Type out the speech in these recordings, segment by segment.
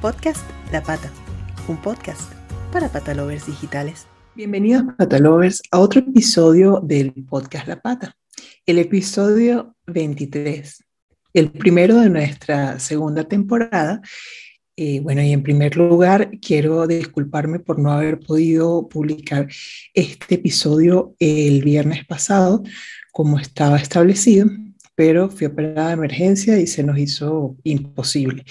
Podcast La Pata, un podcast para patalovers digitales. Bienvenidos patalovers a otro episodio del podcast La Pata, el episodio 23, el primero de nuestra segunda temporada. Eh, bueno, y en primer lugar, quiero disculparme por no haber podido publicar este episodio el viernes pasado, como estaba establecido, pero fui operada de emergencia y se nos hizo imposible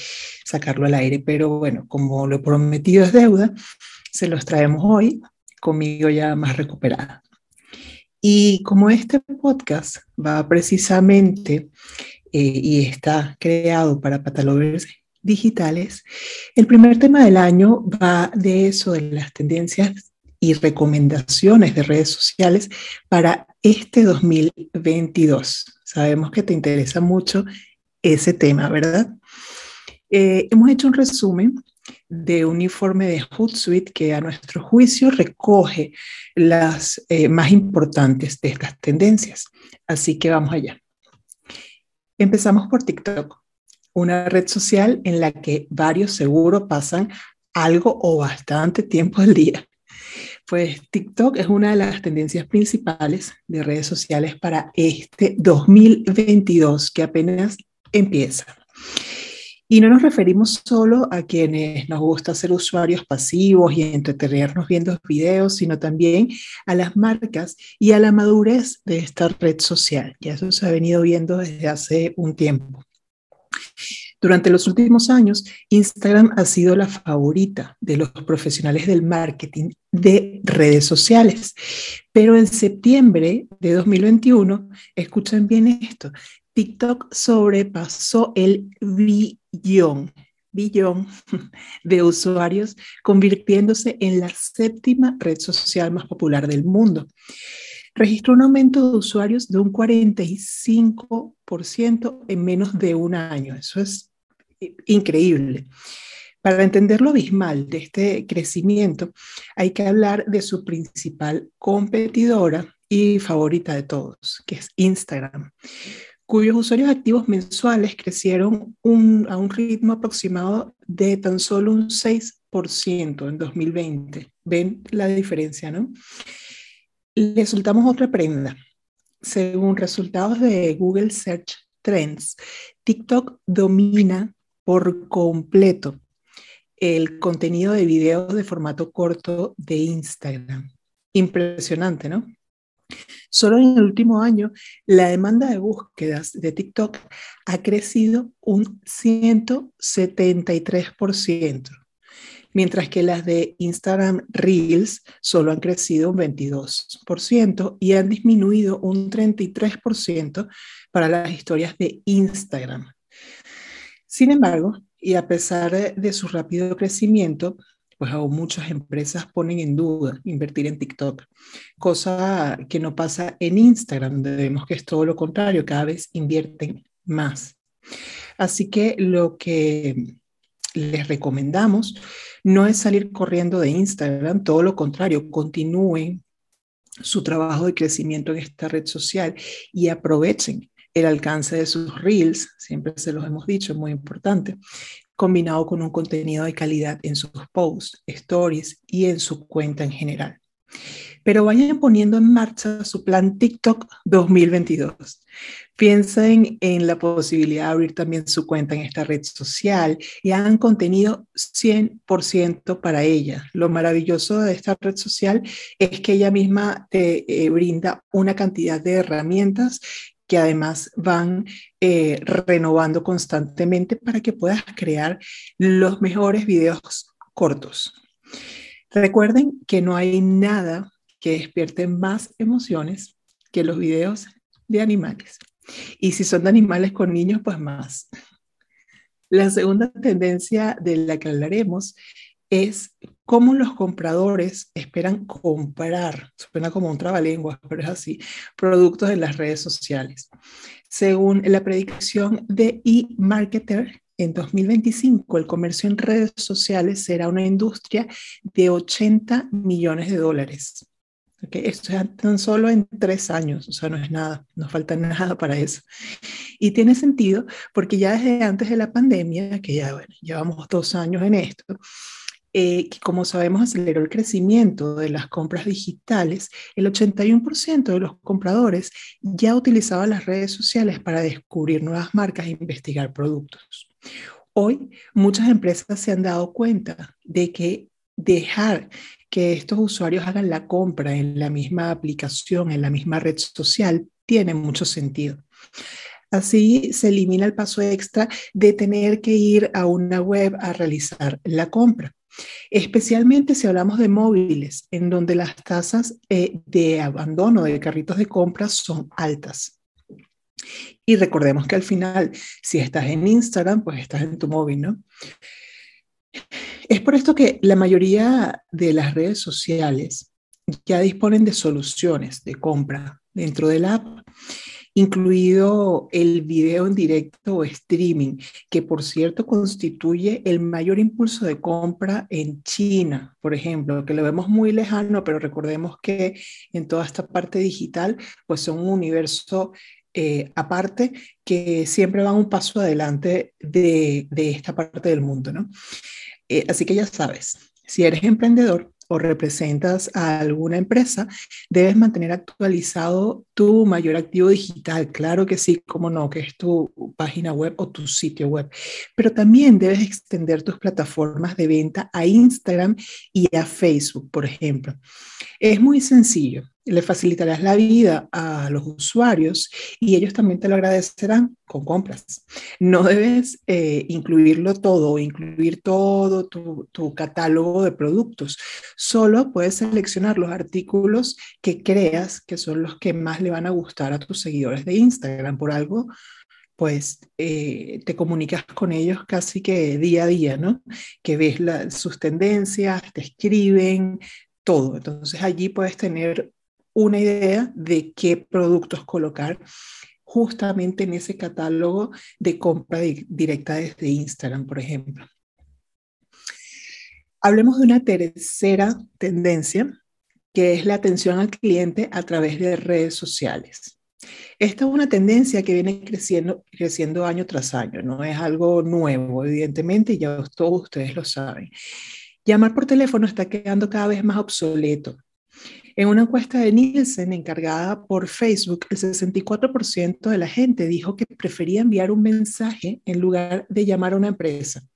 sacarlo al aire. Pero bueno, como lo prometido es deuda, se los traemos hoy, conmigo ya más recuperada. Y como este podcast va precisamente eh, y está creado para patalovers digitales, el primer tema del año va de eso, de las tendencias y recomendaciones de redes sociales para este 2022. Sabemos que te interesa mucho ese tema, ¿verdad? Eh, hemos hecho un resumen de un informe de Hootsuite que a nuestro juicio recoge las eh, más importantes de estas tendencias. Así que vamos allá. Empezamos por TikTok, una red social en la que varios seguro pasan algo o bastante tiempo al día. Pues TikTok es una de las tendencias principales de redes sociales para este 2022 que apenas empieza. Y no nos referimos solo a quienes nos gusta ser usuarios pasivos y entretenernos viendo videos, sino también a las marcas y a la madurez de esta red social. Ya eso se ha venido viendo desde hace un tiempo. Durante los últimos años, Instagram ha sido la favorita de los profesionales del marketing de redes sociales. Pero en septiembre de 2021, escuchen bien esto, TikTok sobrepasó el billón, billón de usuarios, convirtiéndose en la séptima red social más popular del mundo registró un aumento de usuarios de un 45% en menos de un año. Eso es increíble. Para entender lo abismal de este crecimiento, hay que hablar de su principal competidora y favorita de todos, que es Instagram, cuyos usuarios activos mensuales crecieron a un ritmo aproximado de tan solo un 6% en 2020. ¿Ven la diferencia, no? Le soltamos otra prenda. Según resultados de Google Search Trends, TikTok domina por completo el contenido de videos de formato corto de Instagram. Impresionante, ¿no? Solo en el último año, la demanda de búsquedas de TikTok ha crecido un 173% mientras que las de Instagram Reels solo han crecido un 22% y han disminuido un 33% para las historias de Instagram. Sin embargo, y a pesar de su rápido crecimiento, pues aún muchas empresas ponen en duda invertir en TikTok, cosa que no pasa en Instagram, donde vemos que es todo lo contrario, cada vez invierten más. Así que lo que les recomendamos no es salir corriendo de Instagram, todo lo contrario, continúen su trabajo de crecimiento en esta red social y aprovechen el alcance de sus reels, siempre se los hemos dicho, muy importante, combinado con un contenido de calidad en sus posts, stories y en su cuenta en general pero vayan poniendo en marcha su plan TikTok 2022. Piensen en la posibilidad de abrir también su cuenta en esta red social y hagan contenido 100% para ella. Lo maravilloso de esta red social es que ella misma te eh, brinda una cantidad de herramientas que además van eh, renovando constantemente para que puedas crear los mejores videos cortos. Recuerden que no hay nada que despierten más emociones que los videos de animales. Y si son de animales con niños, pues más. La segunda tendencia de la que hablaremos es cómo los compradores esperan comprar, suena como un trabalenguas, pero es así, productos en las redes sociales. Según la predicción de eMarketer, en 2025 el comercio en redes sociales será una industria de 80 millones de dólares Esto es tan solo en tres años, o sea, no es nada, no falta nada para eso. Y tiene sentido porque ya desde antes de la pandemia, que ya bueno, llevamos dos años en esto, eh, que como sabemos aceleró el crecimiento de las compras digitales, el 81% de los compradores ya utilizaban las redes sociales para descubrir nuevas marcas e investigar productos. Hoy muchas empresas se han dado cuenta de que dejar que estos usuarios hagan la compra en la misma aplicación, en la misma red social, tiene mucho sentido. Así se elimina el paso extra de tener que ir a una web a realizar la compra. Especialmente si hablamos de móviles, en donde las tasas eh, de abandono de carritos de compra son altas. Y recordemos que al final, si estás en Instagram, pues estás en tu móvil, ¿no? Es por esto que la mayoría de las redes sociales ya disponen de soluciones de compra dentro del app, incluido el video en directo o streaming, que por cierto constituye el mayor impulso de compra en China, por ejemplo, que lo vemos muy lejano, pero recordemos que en toda esta parte digital, pues son un universo eh, aparte que siempre van un paso adelante de, esta parte del mundo, ¿no? Eh, así que ya sabes, si eres emprendedor o representas a alguna empresa, debes mantener actualizado tu mayor activo digital. Claro que sí, cómo no, que es tu página web o tu sitio web. Pero también debes extender tus plataformas de venta a Instagram y a Facebook, por ejemplo. Es muy sencillo le facilitarás la vida a los usuarios y ellos también te lo agradecerán con compras. No debes eh, incluirlo todo incluir todo tu, tu, catálogo de productos. Solo puedes seleccionar los artículos que creas que son los que más le van a gustar a tus seguidores de Instagram. Por algo, pues eh, te comunicas con ellos casi que día a día, ¿no? Que ves sus tendencias, te escriben, todo. Entonces allí puedes tener una idea de qué productos colocar justamente en ese catálogo de compra directa desde Instagram, por ejemplo. Hablemos de una tercera tendencia, que es la atención al cliente a través de redes sociales. Esta es una tendencia que viene creciendo, creciendo año tras año, no es algo nuevo, evidentemente, y ya todos ustedes lo saben. Llamar por teléfono está quedando cada vez más obsoleto. En una encuesta de Nielsen encargada por Facebook, el 64% de la gente dijo que prefería enviar un mensaje en lugar de llamar a una empresa.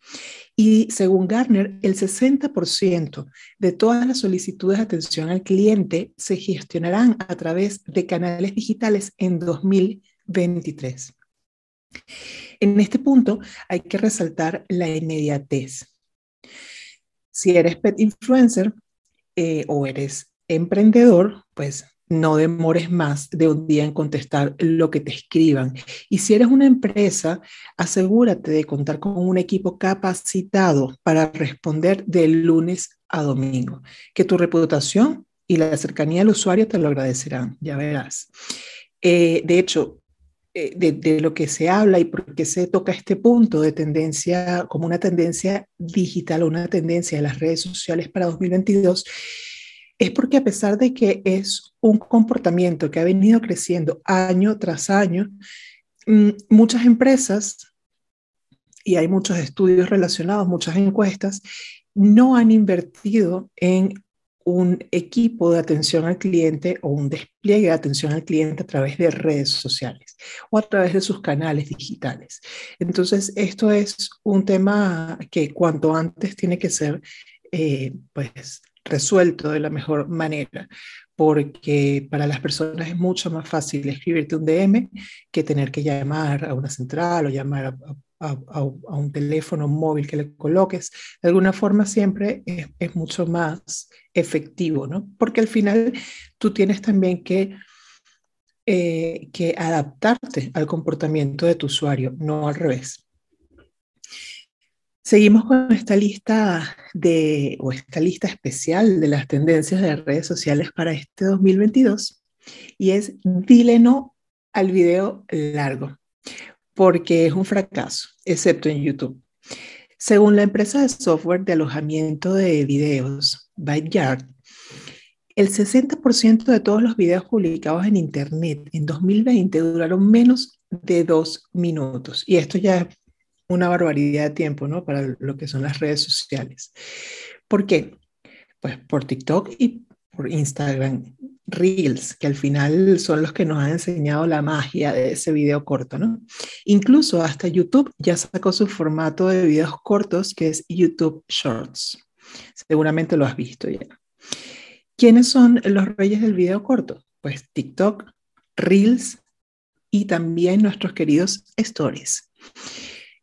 Y según Gartner, el 60% de todas las solicitudes de atención al cliente se gestionarán a través de canales digitales en 2023. En este punto hay que resaltar la inmediatez. Si eres pet influencer eh, o eres emprendedor, pues no demores más de un día en contestar lo que te escriban. Y si eres una empresa, asegúrate de contar con un equipo capacitado para responder de lunes a domingo. Que tu reputación y la cercanía al usuario te lo agradecerán, ya verás. Eh, de hecho, eh, de, de, lo que se habla y por qué se toca este punto de tendencia como una tendencia digital o una tendencia de las redes sociales para 2022 es porque a pesar de que es un comportamiento que ha venido creciendo año tras año, mm, muchas empresas, y hay muchos estudios relacionados, muchas encuestas, no han invertido en un equipo de atención al cliente o un despliegue de atención al cliente a través de redes sociales o a través de sus canales digitales. Entonces, esto es un tema que cuanto antes tiene que ser eh, pues resuelto de la mejor manera, porque para las personas es mucho más fácil escribirte un DM que tener que llamar a una central o llamar a, un teléfono móvil que le coloques. De alguna forma siempre es, mucho más efectivo, ¿no? Porque al final tú tienes también que, eh, que adaptarte al comportamiento de tu usuario, no al revés. Seguimos con esta lista de, o esta lista especial de las tendencias de redes sociales para este 2022 y es dile no al video largo, porque es un fracaso, excepto en YouTube. Según la empresa de software de alojamiento de videos, ByteYard, El 60% de todos los videos publicados en Internet en 2020 duraron menos de dos minutos. Y esto ya es una barbaridad de tiempo, ¿no? Para lo que son las redes sociales. ¿Por qué? Pues por TikTok y por Instagram Reels, que al final son los que nos han enseñado la magia de ese video corto, ¿no? Incluso hasta YouTube ya sacó su formato de videos cortos, que es YouTube Shorts. Seguramente lo has visto ya. ¿Quiénes son los reyes del video corto? Pues TikTok, Reels y también nuestros queridos Stories.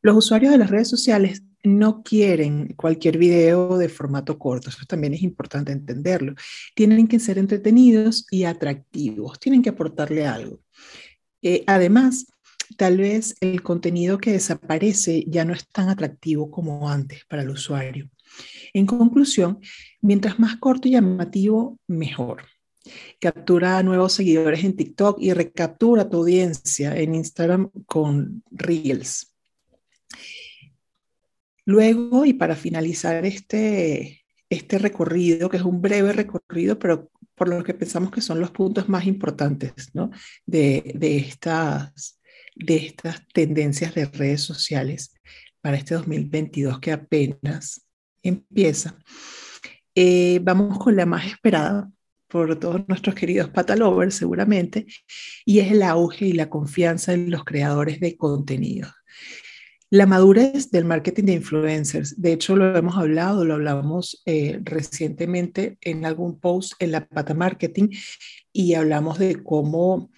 Los usuarios de las redes sociales no quieren cualquier video de formato corto, eso también es importante entenderlo. Tienen que ser entretenidos y atractivos, tienen que aportarle algo. Eh, además, tal vez el contenido que desaparece ya no es tan atractivo como antes para el usuario. En conclusión, mientras más corto y llamativo, mejor. Captura nuevos seguidores en TikTok y recaptura tu audiencia en Instagram con Reels. Luego, y para finalizar este, este recorrido, que es un breve recorrido, pero por lo que pensamos que son los puntos más importantes de, estas, de estas tendencias de redes sociales para este 2022 que apenas empieza. Eh, vamos con la más esperada por todos nuestros queridos patalovers seguramente, y es el auge y la confianza en los creadores de contenido. La madurez del marketing de influencers, de hecho lo hemos hablado, lo hablamos eh, recientemente en algún post en la pata marketing y hablamos de cómo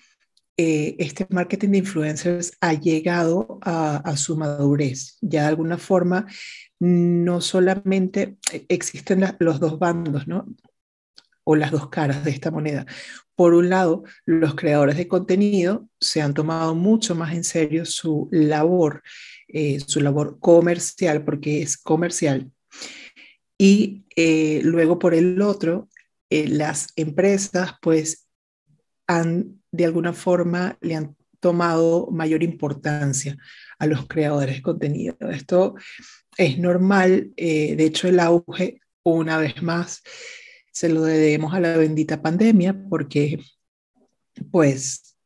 eh, este marketing de influencers ha llegado a, su madurez. Ya de alguna forma, no solamente existen los dos bandos, ¿no? O las dos caras de esta moneda. Por un lado, los creadores de contenido se han tomado mucho más en serio su labor eh, su labor comercial, porque es comercial. Y eh, luego por el otro, eh, las empresas pues han de alguna forma le han tomado mayor importancia a los creadores de contenido. Esto es normal, de hecho el auge, una vez más, se lo debemos a la bendita pandemia porque pues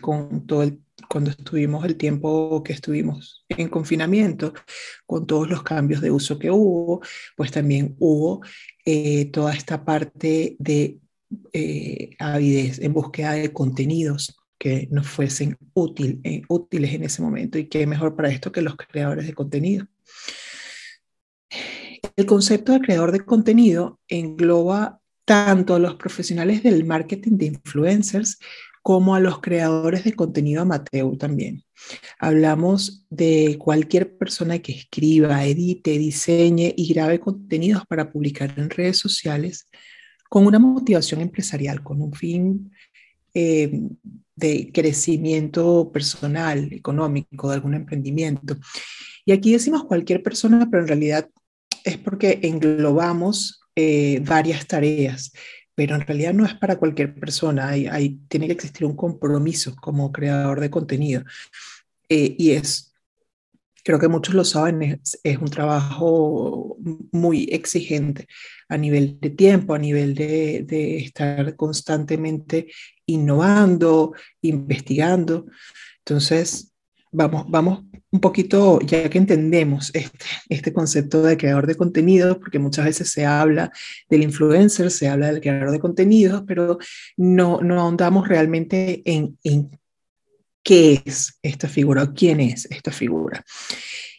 con todo el cuando estuvimos el tiempo que estuvimos en confinamiento, con todos los cambios de uso que hubo, pues también hubo eh, toda esta parte de eh, avidez en búsqueda de contenidos que nos fuesen útil, eh, útiles en ese momento y qué mejor para esto que los creadores de contenido. El concepto de creador de contenido engloba tanto a los profesionales del marketing de influencers como a los creadores de contenido amateur también. Hablamos de cualquier persona que escriba, edite, diseñe y grabe contenidos para publicar en redes sociales con una motivación empresarial, con un fin eh, de crecimiento personal, económico, de algún emprendimiento. Y aquí decimos cualquier persona, pero en realidad es porque englobamos eh, varias tareas pero en realidad no es para cualquier persona, hay, tiene que existir un compromiso como creador de contenido. Eh, y es, creo que muchos lo saben, es, es, un trabajo muy exigente a nivel de tiempo, a nivel de, de estar constantemente innovando, investigando. Entonces, vamos, vamos un poquito, ya que entendemos este, este concepto de creador de contenidos, porque muchas veces se habla del influencer, se habla del creador de contenidos, pero no, no ahondamos realmente en, en qué es esta figura o quién es esta figura.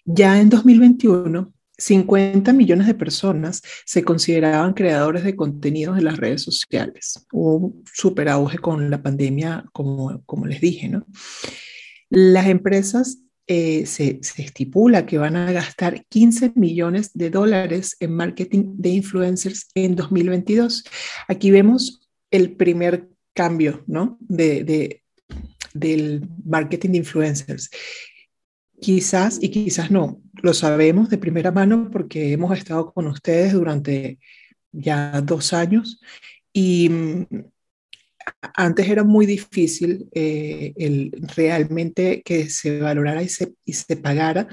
Ya en 2021, 50 millones de personas se consideraban creadores de contenidos en las redes sociales. Hubo un super auge con la pandemia, como, como les dije, ¿no? Las empresas eh, se, estipula que van a gastar 15 millones de dólares en marketing de influencers en 2022. Aquí vemos el primer cambio ¿no? de, del marketing de influencers. Quizás y quizás no, lo sabemos de primera mano porque hemos estado con ustedes durante ya dos años y antes era muy difícil eh, el, realmente que se valorara y se, y se pagara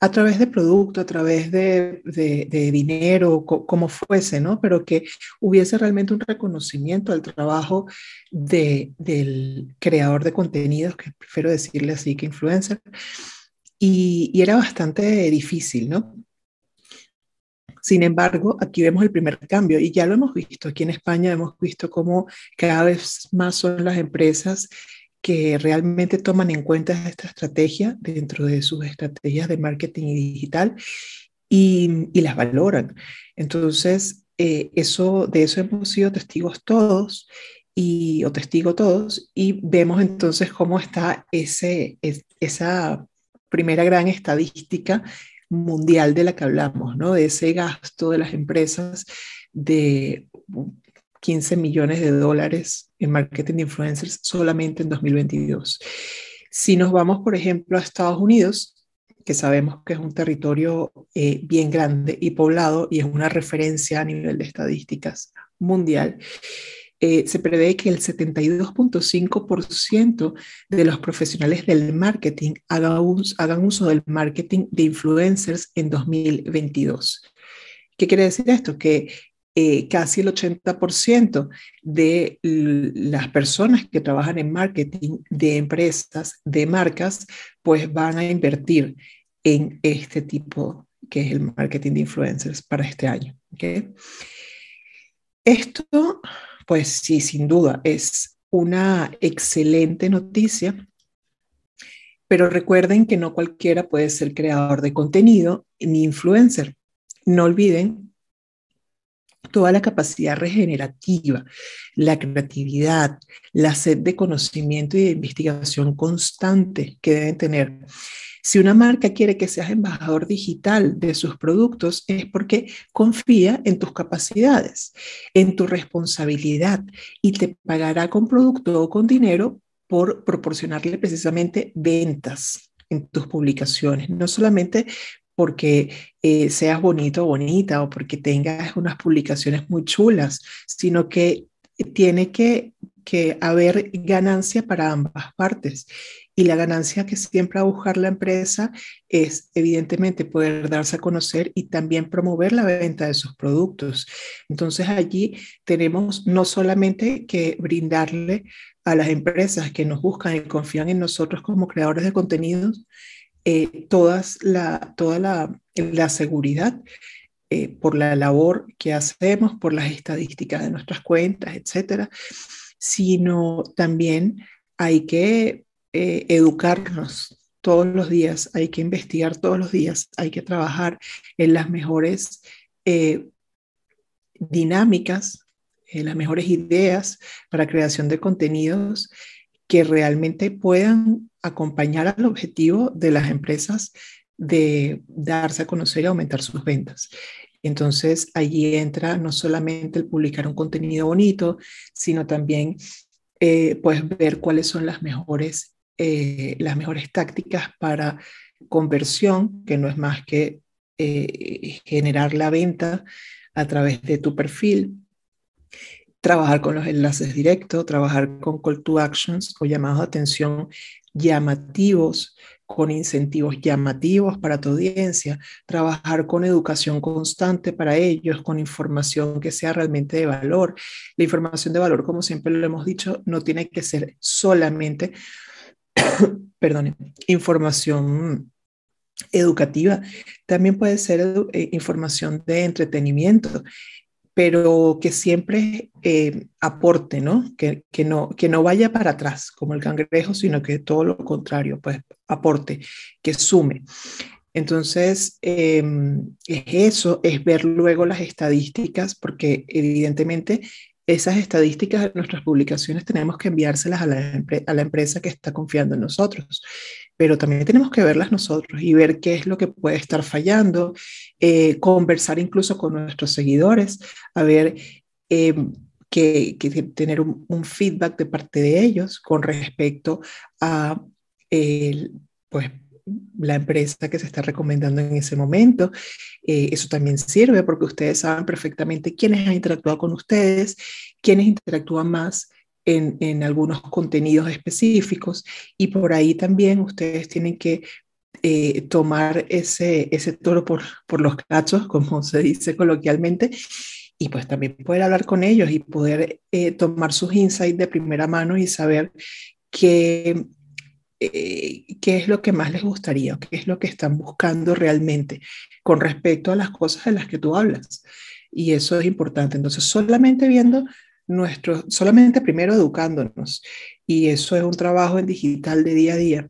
a través de producto, a través de, de, dinero, como fuese, ¿no? Pero que hubiese realmente un reconocimiento al trabajo de, del creador de contenidos, que prefiero decirle así que influencer, y era bastante difícil, ¿no? Sin embargo, aquí vemos el primer cambio y ya lo hemos visto. Aquí en España hemos visto cómo cada vez más son las empresas que realmente toman en cuenta esta estrategia dentro de sus estrategias de marketing y digital y, las valoran. Entonces, eh, de eso hemos sido testigos todos y, o testigo todos y vemos entonces cómo está esa primera gran estadística mundial de la que hablamos, ¿no? De ese gasto de las empresas de 15 millones de dólares en marketing de influencers solamente en 2022. Si nos vamos, por ejemplo, a Estados Unidos, que sabemos que es un territorio eh, bien grande y poblado y es una referencia a nivel de estadísticas mundial, eh, se prevé que el 72.5% de los profesionales del marketing hagan, uso del marketing de influencers en 2022. ¿Qué quiere decir esto? Que eh, casi el 80% de las personas que trabajan en marketing de empresas, de marcas, pues van a invertir en este tipo que es el marketing de influencers para este año. Esto, pues sí, sin duda, es una excelente noticia, pero recuerden que no cualquiera puede ser creador de contenido ni influencer. No olviden toda la capacidad regenerativa, la creatividad, la sed de conocimiento y de investigación constante que deben tener. Si una marca quiere que seas embajador digital de sus productos es porque confía en tus capacidades, en tu responsabilidad y te pagará con producto o con dinero por proporcionarle precisamente ventas en tus publicaciones, no solamente porque eh, seas bonito o bonita o porque tengas unas publicaciones muy chulas, sino que tiene que, que haber ganancia para ambas partes. Y la ganancia que siempre va a buscar la empresa es evidentemente poder darse a conocer y también promover la venta de sus productos. Entonces allí tenemos no solamente que brindarle a las empresas que nos buscan y confían en nosotros como creadores de contenidos, eh, la, toda la, la seguridad eh, por la labor que hacemos, por las estadísticas de nuestras cuentas, etcétera, sino también hay que eh, educarnos todos los días, hay que investigar todos los días, hay que trabajar en las mejores dinámicas, en las mejores ideas para creación de contenidos que realmente puedan acompañar al objetivo de las empresas de darse a conocer y aumentar sus ventas. Entonces, allí entra no solamente el publicar un contenido bonito, sino también eh, pues ver cuáles son las mejores, eh, las mejores tácticas para conversión, que no es más que eh, generar la venta a través de tu perfil, trabajar con los enlaces directos, trabajar con call to actions o llamados de atención llamativos, con incentivos llamativos para tu audiencia, trabajar con educación constante para ellos, con información que sea realmente de valor. La información de valor, como siempre lo hemos dicho, no tiene que ser solamente, perdón, información educativa, también puede ser eh, información de entretenimiento pero que siempre eh, aporte, ¿no? Que, que ¿no? que no vaya para atrás como el cangrejo, sino que todo lo contrario, pues aporte, que sume. Entonces, em, es eso, es ver luego las estadísticas, porque evidentemente esas estadísticas de nuestras publicaciones tenemos que enviárselas a la, empresa que está confiando en nosotros. Pero también tenemos que verlas nosotros y ver qué es lo que puede estar fallando, eh, conversar incluso con nuestros seguidores, a ver em, que, tener un, feedback de parte de ellos con respecto a pues, la empresa que se está recomendando en ese momento. Eh, eso también sirve porque ustedes saben perfectamente quiénes han interactuado con ustedes, quiénes interactúan más en, algunos contenidos específicos y por ahí también ustedes tienen que eh, tomar ese, ese toro por, por los cachos, como se dice coloquialmente, y pues también poder hablar con ellos y poder eh, tomar sus insights de primera mano y saber qué, eh, qué es lo que más les gustaría, qué es lo que están buscando realmente con respecto a las cosas de las que tú hablas. Y eso es importante. Entonces, solamente viendo nuestro, solamente primero educándonos, y eso es un trabajo en digital de día a día,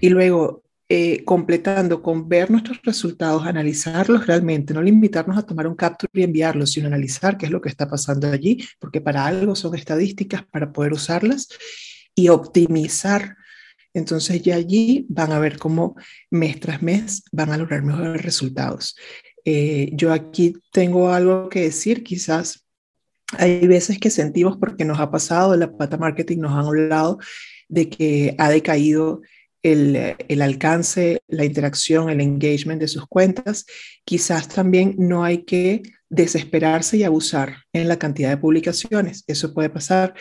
y luego eh, completando con ver nuestros resultados, analizarlos realmente, no limitarnos a tomar un capture y enviarlos, sino analizar qué es lo que está pasando allí, porque para algo son estadísticas para poder usarlas y optimizar. Entonces ya allí van a ver cómo mes tras mes van a lograr mejores resultados. Eh, yo aquí tengo algo que decir, quizás hay veces que sentimos porque nos ha pasado, la pata marketing nos han hablado de que ha decaído el, alcance, la interacción, el engagement de sus cuentas. Quizás también no hay que desesperarse y abusar en la cantidad de publicaciones. Eso puede pasar.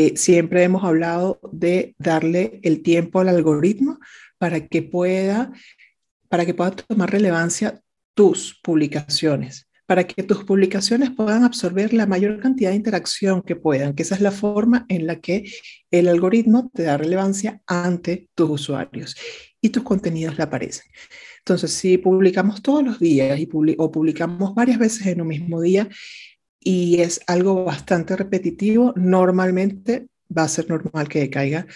Eh, siempre hemos hablado de darle el tiempo al algoritmo para que pueda, para que pueda tomar relevancia tus publicaciones para que tus publicaciones puedan absorber la mayor cantidad de interacción que puedan, que esa es la forma en la que el algoritmo te da relevancia ante tus usuarios y tus contenidos le aparecen. Entonces, si publicamos todos los días y o publicamos varias veces en un mismo día y es algo bastante repetitivo, normalmente va a ser normal que decaiga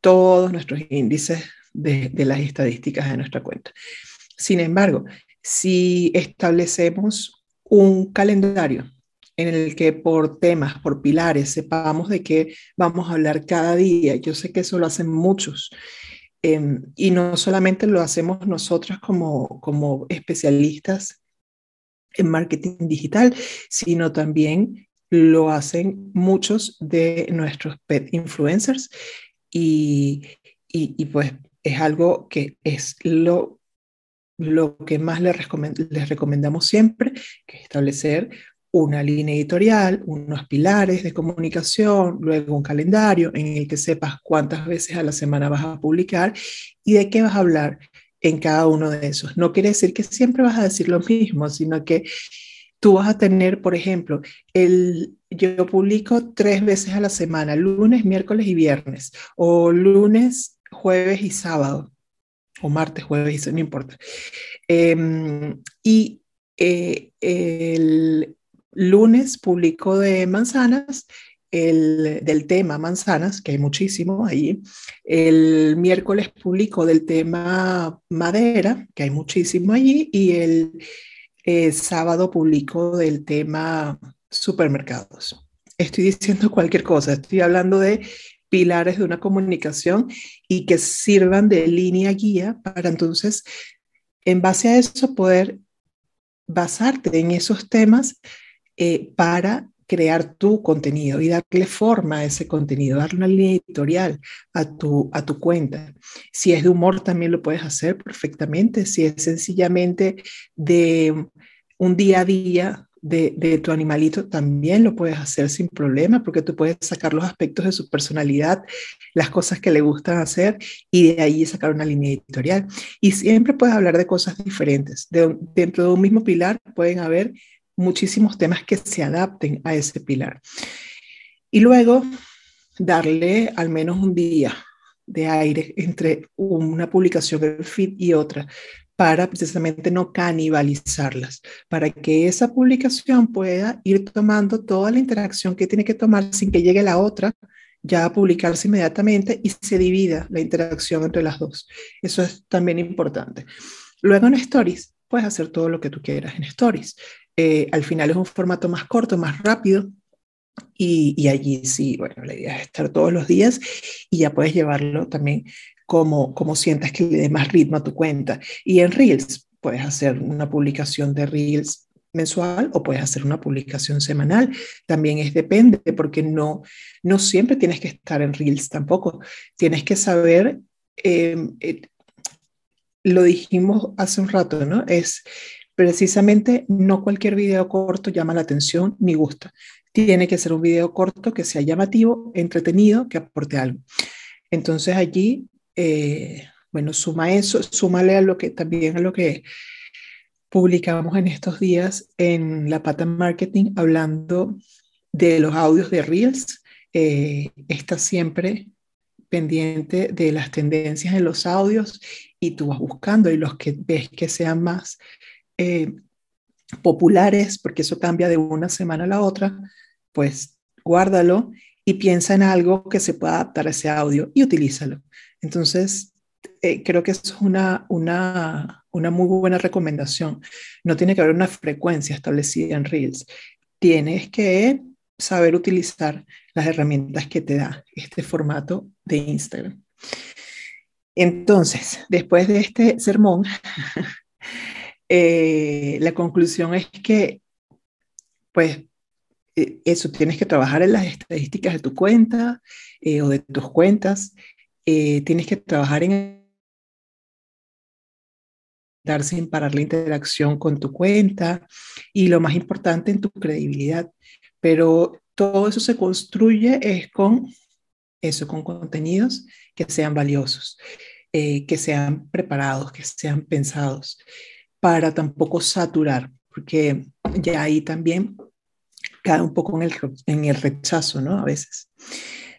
todos nuestros índices de, las estadísticas de nuestra cuenta. Sin embargo, si establecemos un calendario en el que por temas, por pilares, sepamos de qué vamos a hablar cada día. Yo sé que eso lo hacen muchos. Em, y no solamente lo hacemos nosotros como, como especialistas en marketing digital, sino también lo hacen muchos de nuestros pet influencers. Y, y, pues es algo que es lo lo que más les, recomendamos siempre, que es establecer una línea editorial, unos pilares de comunicación, luego un calendario en el que sepas cuántas veces a la semana vas a publicar y de qué vas a hablar en cada uno de esos. No quiere decir que siempre vas a decir lo mismo, sino que tú vas a tener, por ejemplo, el, yo publico tres veces a la semana, lunes, miércoles y viernes, o lunes, jueves y sábado o martes, jueves, no importa. Em, y eh, el lunes publico de manzanas, el, del tema manzanas, que hay muchísimo ahí. El miércoles publico del tema madera, que hay muchísimo allí. Y el eh, sábado publico del tema supermercados. Estoy diciendo cualquier cosa, estoy hablando de pilares de una comunicación y que sirvan de línea guía para entonces, en base a eso, poder basarte en esos temas eh, para crear tu contenido y darle forma a ese contenido, darle una línea editorial a tu, a tu cuenta. Si es de humor, también lo puedes hacer perfectamente. Si es sencillamente de un día a día de, tu animalito también lo puedes hacer sin problema porque tú puedes sacar los aspectos de su personalidad, las cosas que le gustan hacer y de ahí sacar una línea editorial. Y siempre puedes hablar de cosas diferentes. dentro de un mismo pilar pueden haber muchísimos temas que se adapten a ese pilar. Y luego darle al menos un día de aire entre una publicación del feed y otra para precisamente no canibalizarlas, para que esa publicación pueda ir tomando toda la interacción que tiene que tomar sin que llegue la otra ya a publicarse inmediatamente y se divida la interacción entre las dos. Eso es también importante. Luego en Stories, puedes hacer todo lo que tú quieras en Stories. Eh, al final es un formato más corto, más rápido, y, allí sí, bueno, la idea es estar todos los días y ya puedes llevarlo también como, como sientas que le dé más ritmo a tu cuenta. Y en Reels, puedes hacer una publicación de Reels mensual o puedes hacer una publicación semanal. También es depende, porque no, no siempre tienes que estar en Reels tampoco. Tienes que saber, em, eh, lo dijimos hace un rato, ¿no? Es precisamente no cualquier video corto llama la atención ni gusta. Tiene que ser un video corto que sea llamativo, entretenido, que aporte algo. Entonces allí eh, bueno, suma eso, súmale a lo que también a lo que publicamos en estos días en La Pata Marketing hablando de los audios de Reels. Eh, está siempre pendiente de las tendencias en los audios y tú vas buscando y los que ves que sean más eh, populares, porque eso cambia de una semana a la otra, pues guárdalo y piensa en algo que se pueda adaptar a ese audio y utilízalo. Entonces, eh, creo que es una, una, una muy buena recomendación. No tiene que haber una frecuencia establecida en Reels. Tienes que saber utilizar las herramientas que te da este formato de Instagram. Entonces, después de este sermón, eh, la conclusión es que, pues, eh, eso, tienes que trabajar en las estadísticas de tu cuenta eh, o de tus cuentas, tienes que trabajar en dar sin parar la interacción con tu cuenta y lo más importante en tu credibilidad. Pero todo eso se construye es con eso, con contenidos que sean valiosos, que sean preparados, que sean pensados, para tampoco saturar, porque ya ahí también cae un poco en el, en el rechazo, ¿no? A veces.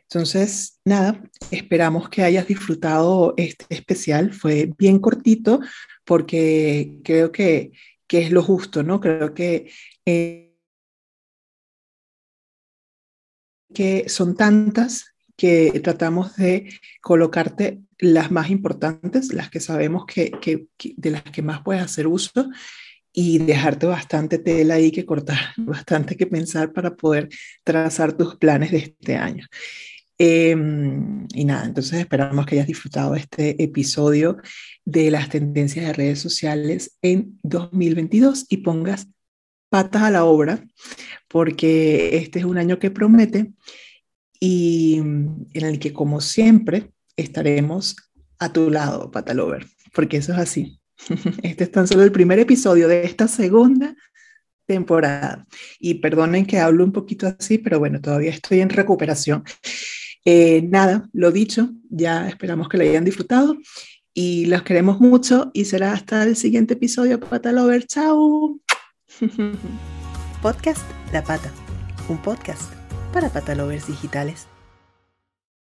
Entonces, nada, esperamos que hayas disfrutado este especial. Fue bien cortito porque creo que, que es lo justo, ¿no? Creo que... Eh, que son tantas que tratamos de colocarte las más importantes, las que sabemos que, de las que más puedes hacer uso y dejarte bastante tela ahí que cortar, bastante que pensar para poder trazar tus planes de este año. Em, y nada, entonces esperamos que hayas disfrutado este episodio de las tendencias de redes sociales en 2022 y pongas patas a la obra, porque este es un año que promete y en el que, como siempre, estaremos a tu lado, Patalover, porque eso es así. Este es tan solo el primer episodio de esta segunda temporada. Y perdonen que hablo un poquito así, pero bueno, todavía estoy en recuperación. Eh, nada, lo dicho, ya esperamos que lo hayan disfrutado y los queremos mucho y será hasta el siguiente episodio, Patalover. Chao. Podcast La Pata, un podcast para patalovers digitales.